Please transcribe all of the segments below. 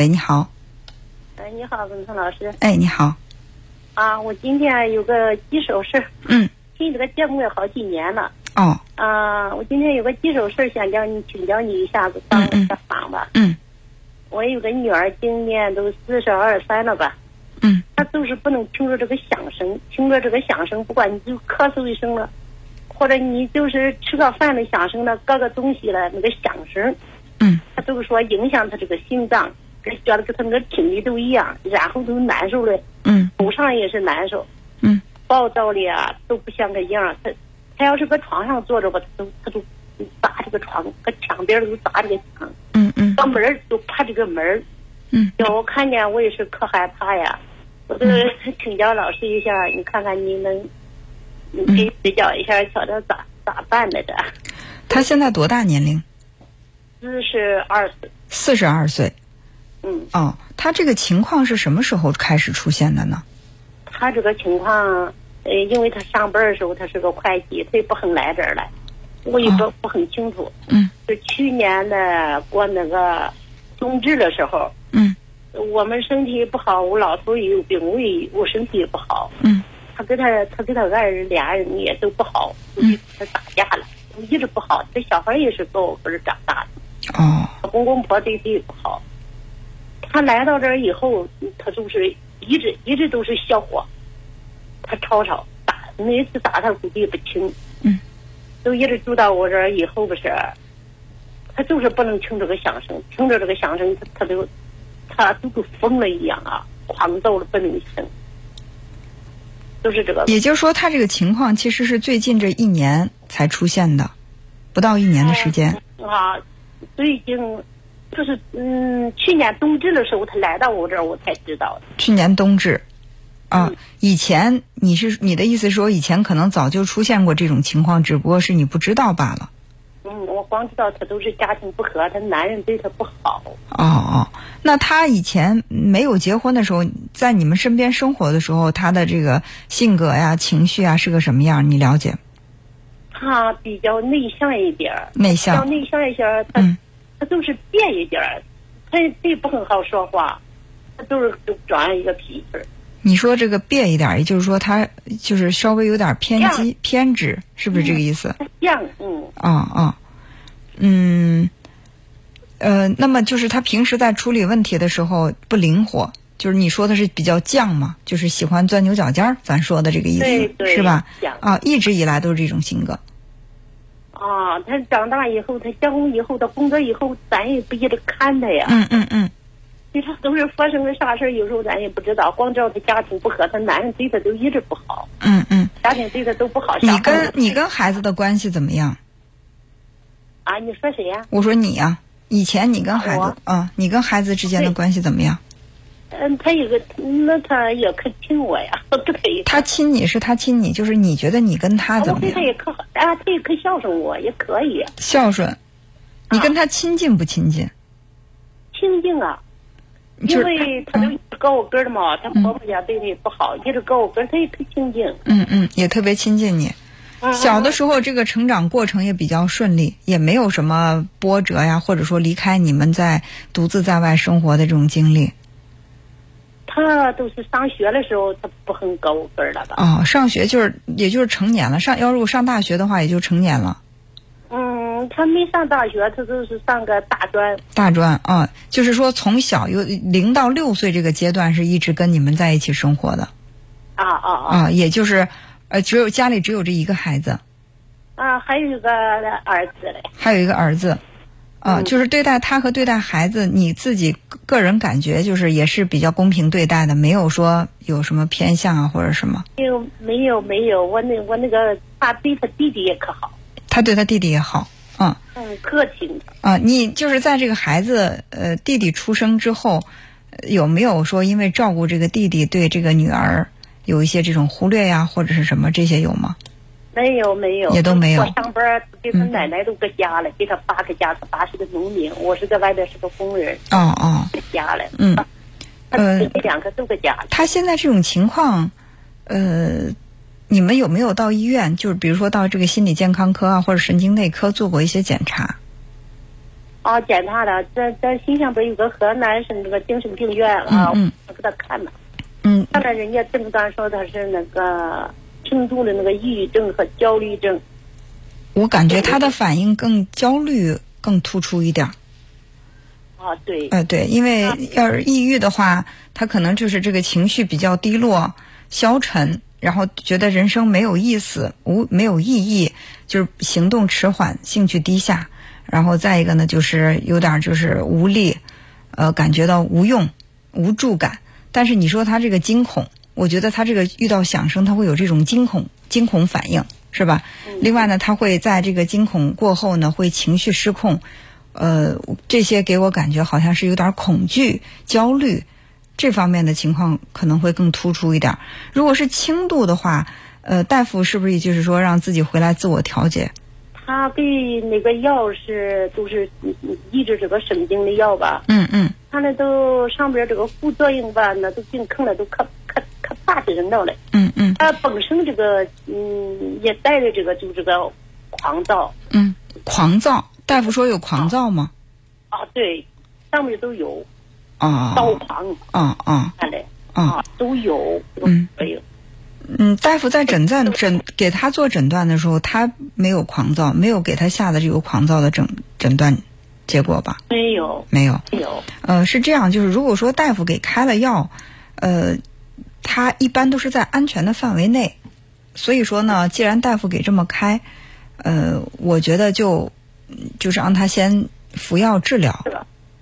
喂，你好。哎，你好，文聪老师。哎，你好。啊，我今天有个棘手事儿。嗯。听这个节目也好几年了。哦。啊，我今天有个棘手事儿，想叫你请教你一下子，帮个忙吧。嗯。我有个女儿，今年都四十二三了吧。嗯。她就是不能听着这个响声，听着这个响声，不管你就咳嗽一声了，或者你就是吃个饭的响声了，搁个东西了那个响声。嗯。她都说影响她这个心脏。跟觉得跟他那个听力都一样，然后都难受了，嗯，头上也是难受，嗯，暴躁的啊都不像个样他他要是搁床上坐着吧，他都他都砸这个床，搁墙边都砸这个墙，嗯嗯，到门都怕这个门嗯，要我看见我也是可害怕呀，我都 请教老师一下，你看看你能，你给指教一下，瞧瞧咋咋办的这？他现在多大年龄？四十二岁。四十二岁。嗯哦，他这个情况是什么时候开始出现的呢？他这个情况，呃，因为他上班的时候他是个会计，他也不很来这儿来，我也不不很清楚。嗯，是去年的过那个冬至的时候。嗯，我们身体不好，我老头也有病，我也我身体也不好。嗯，他跟他他跟他爱人俩人也都不好，嗯，他打架了，一直不好。这小孩也是跟我跟着长大的。哦，公公婆对他也不好。他来到这儿以后，他就是一直一直都是小火，他吵吵打，每次打他估计也不轻。嗯，都一直住到我这儿以后不是，他就是不能听这个响声，听着这个响声，他他都他都跟疯了一样啊，狂躁的不能行。都是这个。也就是说，他这个情况其实是最近这一年才出现的，不到一年的时间。啊，最近。就是嗯，去年冬至的时候，他来到我这儿，我才知道的。去年冬至，啊，以前你是你的意思说，以前可能早就出现过这种情况，只不过是你不知道罢了。嗯，我光知道他都是家庭不和，他男人对他不好。哦哦，那他以前没有结婚的时候，在你们身边生活的时候，他的这个性格呀、情绪啊是个什么样？你了解？他比较内向一点儿，内向，内向一些，他。他就是变一点儿，他也不很好说话，他都是就转一个脾气。你说这个变一点，也就是说他就是稍微有点偏激、偏执，是不是这个意思？犟，嗯。啊啊，嗯，呃，那么就是他平时在处理问题的时候不灵活，就是你说的是比较犟嘛，就是喜欢钻牛角尖儿，咱说的这个意思是吧？啊，一直以来都是这种性格。啊，他长大以后，他结婚以后，他工作以后，咱也不一直看他呀。嗯嗯嗯。其实都是发生了啥事有时候咱也不知道，光知道他家庭不和，他男人对他都一直不好。嗯嗯。家庭对他都不好。你跟你跟孩子的关系怎么样？啊，你说谁呀？我说你呀，以前你跟孩子啊，你跟孩子之间的关系怎么样？嗯，他有个，那他也可亲我 呀，他亲你是他亲你，就是你觉得你跟他怎么样？他也可好啊，他也可孝顺我，也可以。孝顺，你跟他亲近不亲近？亲近啊，因为他都搁我跟儿的嘛，他婆婆家对他也不好，一直搁我跟儿，他也可亲近。嗯嗯，也特别亲近你。小的时候，这个成长过程也比较顺利，也没有什么波折呀，或者说离开你们在独自在外生活的这种经历。他都是上学的时候，他不很高分了吧？哦，上学就是，也就是成年了。上要如果上大学的话，也就成年了。嗯，他没上大学，他就是上个大专。大专啊，就是说从小有零到六岁这个阶段是一直跟你们在一起生活的。啊啊啊！也就是，呃，只有家里只有这一个孩子。啊，还有一个儿子嘞。还有一个儿子。啊，就是对待他和对待孩子，你自己个人感觉就是也是比较公平对待的，没有说有什么偏向啊或者什么。没有没有没有，我那我那个他对他弟弟也可好。他对他弟弟也好，嗯。嗯，可亲。啊，你就是在这个孩子呃弟弟出生之后，有没有说因为照顾这个弟弟对这个女儿有一些这种忽略呀或者是什么这些有吗？没有没有，也都没有。我上班给他奶奶都搁家了，给他爸搁家，他爸是个农民，我是在外边是个工人。哦哦，搁家了。嗯，呃，两个都搁家。他现在这种情况，呃，你们有没有到医院？就是比如说到这个心理健康科啊，或者神经内科做过一些检查？啊，检查了，在在新乡不是有个河南省那个精神病院啊，嗯嗯我给他看了，嗯看了人家诊断说他是那个轻度的那个抑郁症和焦虑症。我感觉他的反应更焦虑更突出一点儿。啊，对，呃，对，因为要是抑郁的话，他可能就是这个情绪比较低落、消沉，然后觉得人生没有意思、无没有意义，就是行动迟缓、兴趣低下，然后再一个呢，就是有点就是无力，呃，感觉到无用、无助感。但是你说他这个惊恐，我觉得他这个遇到响声，他会有这种惊恐、惊恐反应，是吧？另外呢，他会在这个惊恐过后呢，会情绪失控。呃，这些给我感觉好像是有点恐惧、焦虑这方面的情况可能会更突出一点。如果是轻度的话，呃，大夫是不是也就是说让自己回来自我调节？他给那个药是都是抑制这个神经的药吧？嗯嗯他那都上边这个副作用吧，那都进坑了，都可可可怕的人了嘞。嗯嗯他本身这个嗯也带着这个就这个狂躁嗯，狂躁。大夫说有狂躁吗？啊，对，上面都有啊躁狂啊啊看嘞啊！啊都有这个嗯都有。嗯，大夫在诊断诊给他做诊断的时候，他没有狂躁，没有给他下的这个狂躁的诊诊断结果吧？没有没有。没有呃，是这样，就是如果说大夫给开了药，呃，他一般都是在安全的范围内，所以说呢，既然大夫给这么开，呃，我觉得就就是让他先服药治疗？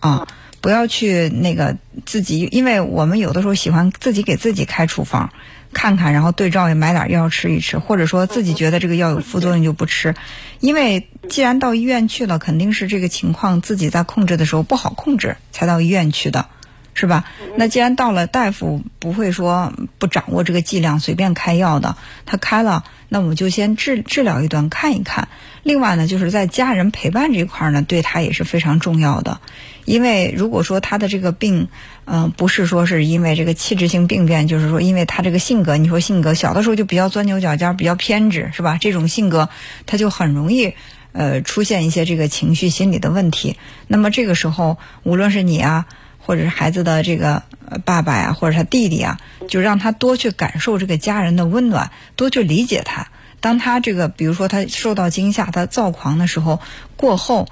啊，不要去那个自己，因为我们有的时候喜欢自己给自己开处方。看看，然后对照也买点药吃一吃，或者说自己觉得这个药有副作用就不吃，因为既然到医院去了，肯定是这个情况自己在控制的时候不好控制，才到医院去的，是吧？那既然到了，大夫不会说不掌握这个剂量随便开药的，他开了，那我们就先治治疗一段看一看。另外呢，就是在家人陪伴这一块呢，对他也是非常重要的。因为如果说他的这个病，嗯、不是说是因为这个器质性病变，就是说因为他这个性格，你说性格小的时候就比较钻牛角尖，比较偏执，是吧？这种性格他就很容易呃出现一些这个情绪心理的问题。那么这个时候，无论是你啊，或者是孩子的这个爸爸呀，或者他弟弟啊，就让他多去感受这个家人的温暖，多去理解他。当他这个，比如说他受到惊吓，他躁狂的时候，过后。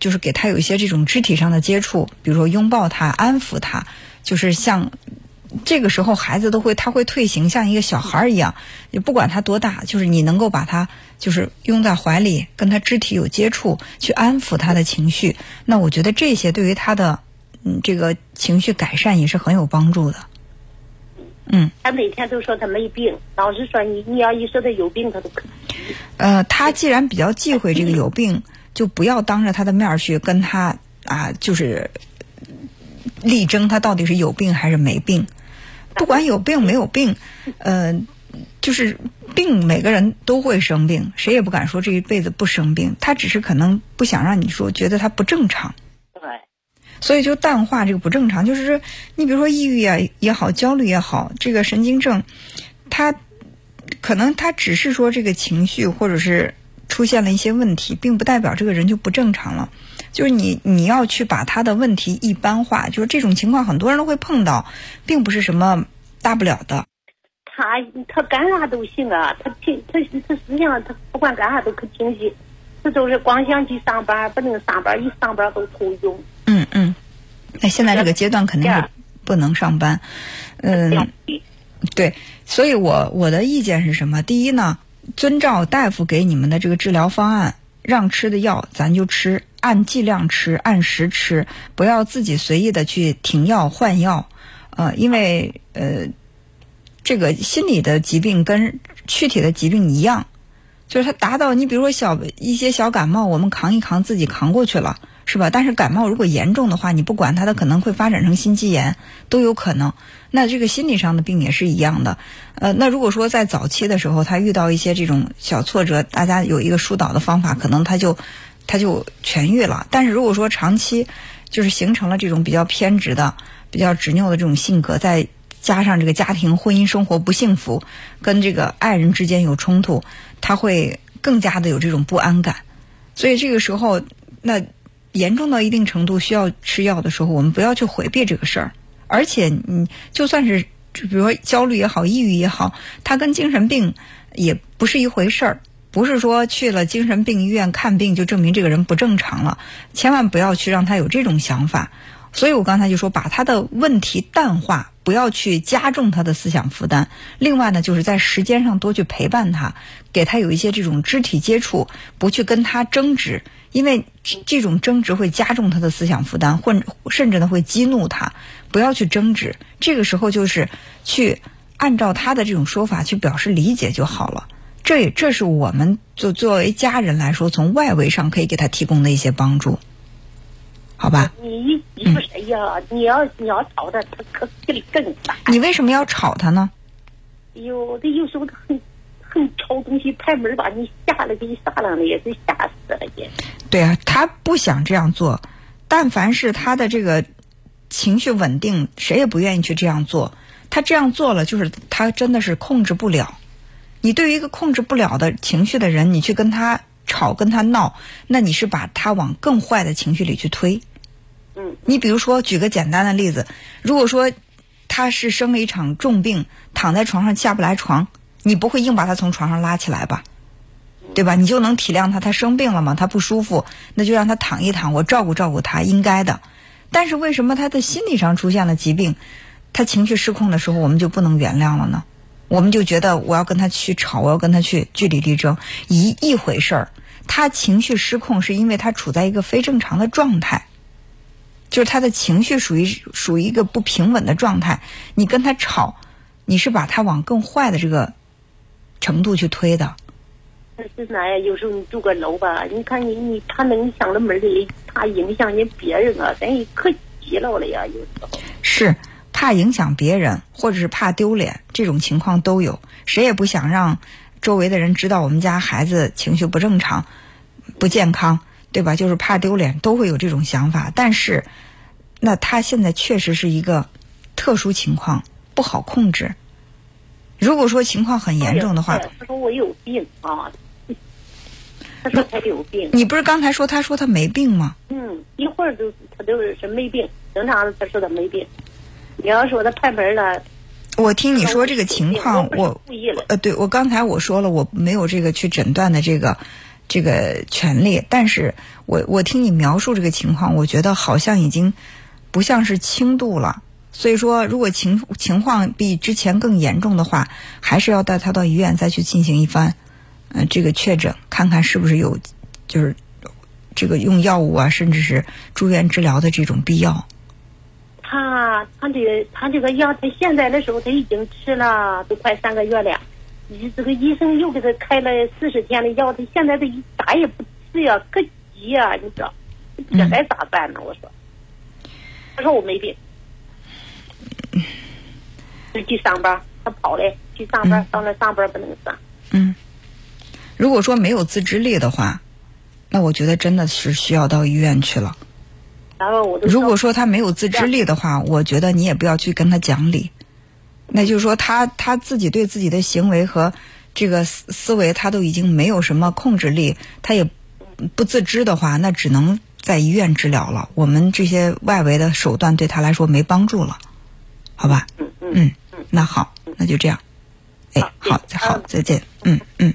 就是给他有一些这种肢体上的接触，比如说拥抱他、安抚他，就是像这个时候孩子都会他会退行，像一个小孩一样，也不管他多大，就是你能够把他就是拥在怀里，跟他肢体有接触，去安抚他的情绪，那我觉得这些对于他的嗯这个情绪改善也是很有帮助的。嗯，他每天都说他没病，老是说你你要一说他有病，他都可呃，他既然比较忌讳这个有病。就不要当着他的面去跟他啊，就是力争他到底是有病还是没病。不管有病没有病，呃，就是病，每个人都会生病，谁也不敢说这一辈子不生病。他只是可能不想让你说觉得他不正常，对，所以就淡化这个不正常。就是说，你比如说抑郁啊也好，焦虑也好，这个神经症，他可能他只是说这个情绪或者是。出现了一些问题，并不代表这个人就不正常了。就是你，你要去把他的问题一般化。就是这种情况，很多人都会碰到，并不是什么大不了的。他他干啥都行啊，他平他他实际上他不管干啥都可清晰，他就是光想去上班，不能上班，一上班都头晕。嗯嗯，那现在这个阶段肯定是不能上班。嗯，对，所以我我的意见是什么？第一呢？遵照大夫给你们的这个治疗方案，让吃的药咱就吃，按剂量吃，按时吃，不要自己随意的去停药换药。呃，因为呃，这个心理的疾病跟躯体的疾病一样，就是它达到你比如说小一些小感冒，我们扛一扛自己扛过去了，是吧？但是感冒如果严重的话，你不管它，它可能会发展成心肌炎，都有可能。那这个心理上的病也是一样的，呃，那如果说在早期的时候，他遇到一些这种小挫折，大家有一个疏导的方法，可能他就他就痊愈了。但是如果说长期就是形成了这种比较偏执的、比较执拗的这种性格，在加上这个家庭婚姻生活不幸福，跟这个爱人之间有冲突，他会更加的有这种不安感。所以这个时候，那严重到一定程度需要吃药的时候，我们不要去回避这个事儿。而且，你就算是比如说焦虑也好，抑郁也好，它跟精神病也不是一回事儿。不是说去了精神病医院看病就证明这个人不正常了，千万不要去让他有这种想法。所以我刚才就说，把他的问题淡化，不要去加重他的思想负担。另外呢，就是在时间上多去陪伴他，给他有一些这种肢体接触，不去跟他争执，因为这种争执会加重他的思想负担，或甚至呢会激怒他。不要去争执，这个时候就是去按照他的这种说法去表示理解就好了。这也这是我们作作为家人来说，从外围上可以给他提供的一些帮助，好吧？你你说谁呀？你要你要吵他，他可气力更大。你为什么要吵他呢？哎呦，他有时候他很很吵东西，拍门把你吓了，给你撒浪的，也是吓死了也。对啊，他不想这样做，但凡是他的这个情绪稳定，谁也不愿意去这样做。他这样做了，就是他真的是控制不了。你对于一个控制不了的情绪的人，你去跟他吵、跟他闹，那你是把他往更坏的情绪里去推。嗯，你比如说，举个简单的例子，如果说他是生了一场重病，躺在床上下不来床，你不会硬把他从床上拉起来吧？对吧？你就能体谅他，他生病了嘛，他不舒服，那就让他躺一躺，我照顾照顾他，应该的。但是为什么他的心理上出现了疾病，他情绪失控的时候，我们就不能原谅了呢？我们就觉得我要跟他去吵，我要跟他去据理力争，一一回事儿。他情绪失控是因为他处在一个非正常的状态，就是他的情绪属于属于一个不平稳的状态。你跟他吵，你是把他往更坏的这个程度去推的。那是啥呀？有时候你住个楼吧，你看你你他能响了门的，他影响人别人啊，咱也可急了了呀，有时候是。怕影响别人，或者是怕丢脸，这种情况都有。谁也不想让周围的人知道我们家孩子情绪不正常、不健康，对吧？就是怕丢脸，都会有这种想法。但是，那他现在确实是一个特殊情况，不好控制。如果说情况很严重的话，他说我有病啊，他说他有病。你不是刚才说他说他没病吗？嗯，一会儿就他就是没病，平常他说他没病。你要说他拍门了，我听你说这个情况，我。呃，对我刚才我说了，我没有这个去诊断的这个这个权利，但是我我听你描述这个情况，我觉得好像已经不像是轻度了。所以说，如果情情况比之前更严重的话，还是要带他到医院再去进行一番呃这个确诊，看看是不是有就是这个用药物啊，甚至是住院治疗的这种必要。他他这个他这个药，他现在的时候他已经吃了都快三个月了，你这个医生又给他开了四十天的药，他现在他一打也不吃呀，可急呀，你知道，这该咋办呢？我说，他说我没病，就去上班，他跑嘞去上班，到那上班不能上。嗯，如果说没有自制力的话，那我觉得真的是需要到医院去了。然后我如果说他没有自制力的话，我觉得你也不要去跟他讲理。那就是说，他他自己对自己的行为和这个思思维，他都已经没有什么控制力，他也不自知的话，那只能在医院治疗了。我们这些外围的手段对他来说没帮助了，好吧？嗯嗯嗯，那好，那就这样。哎，好，再好，再见。嗯嗯。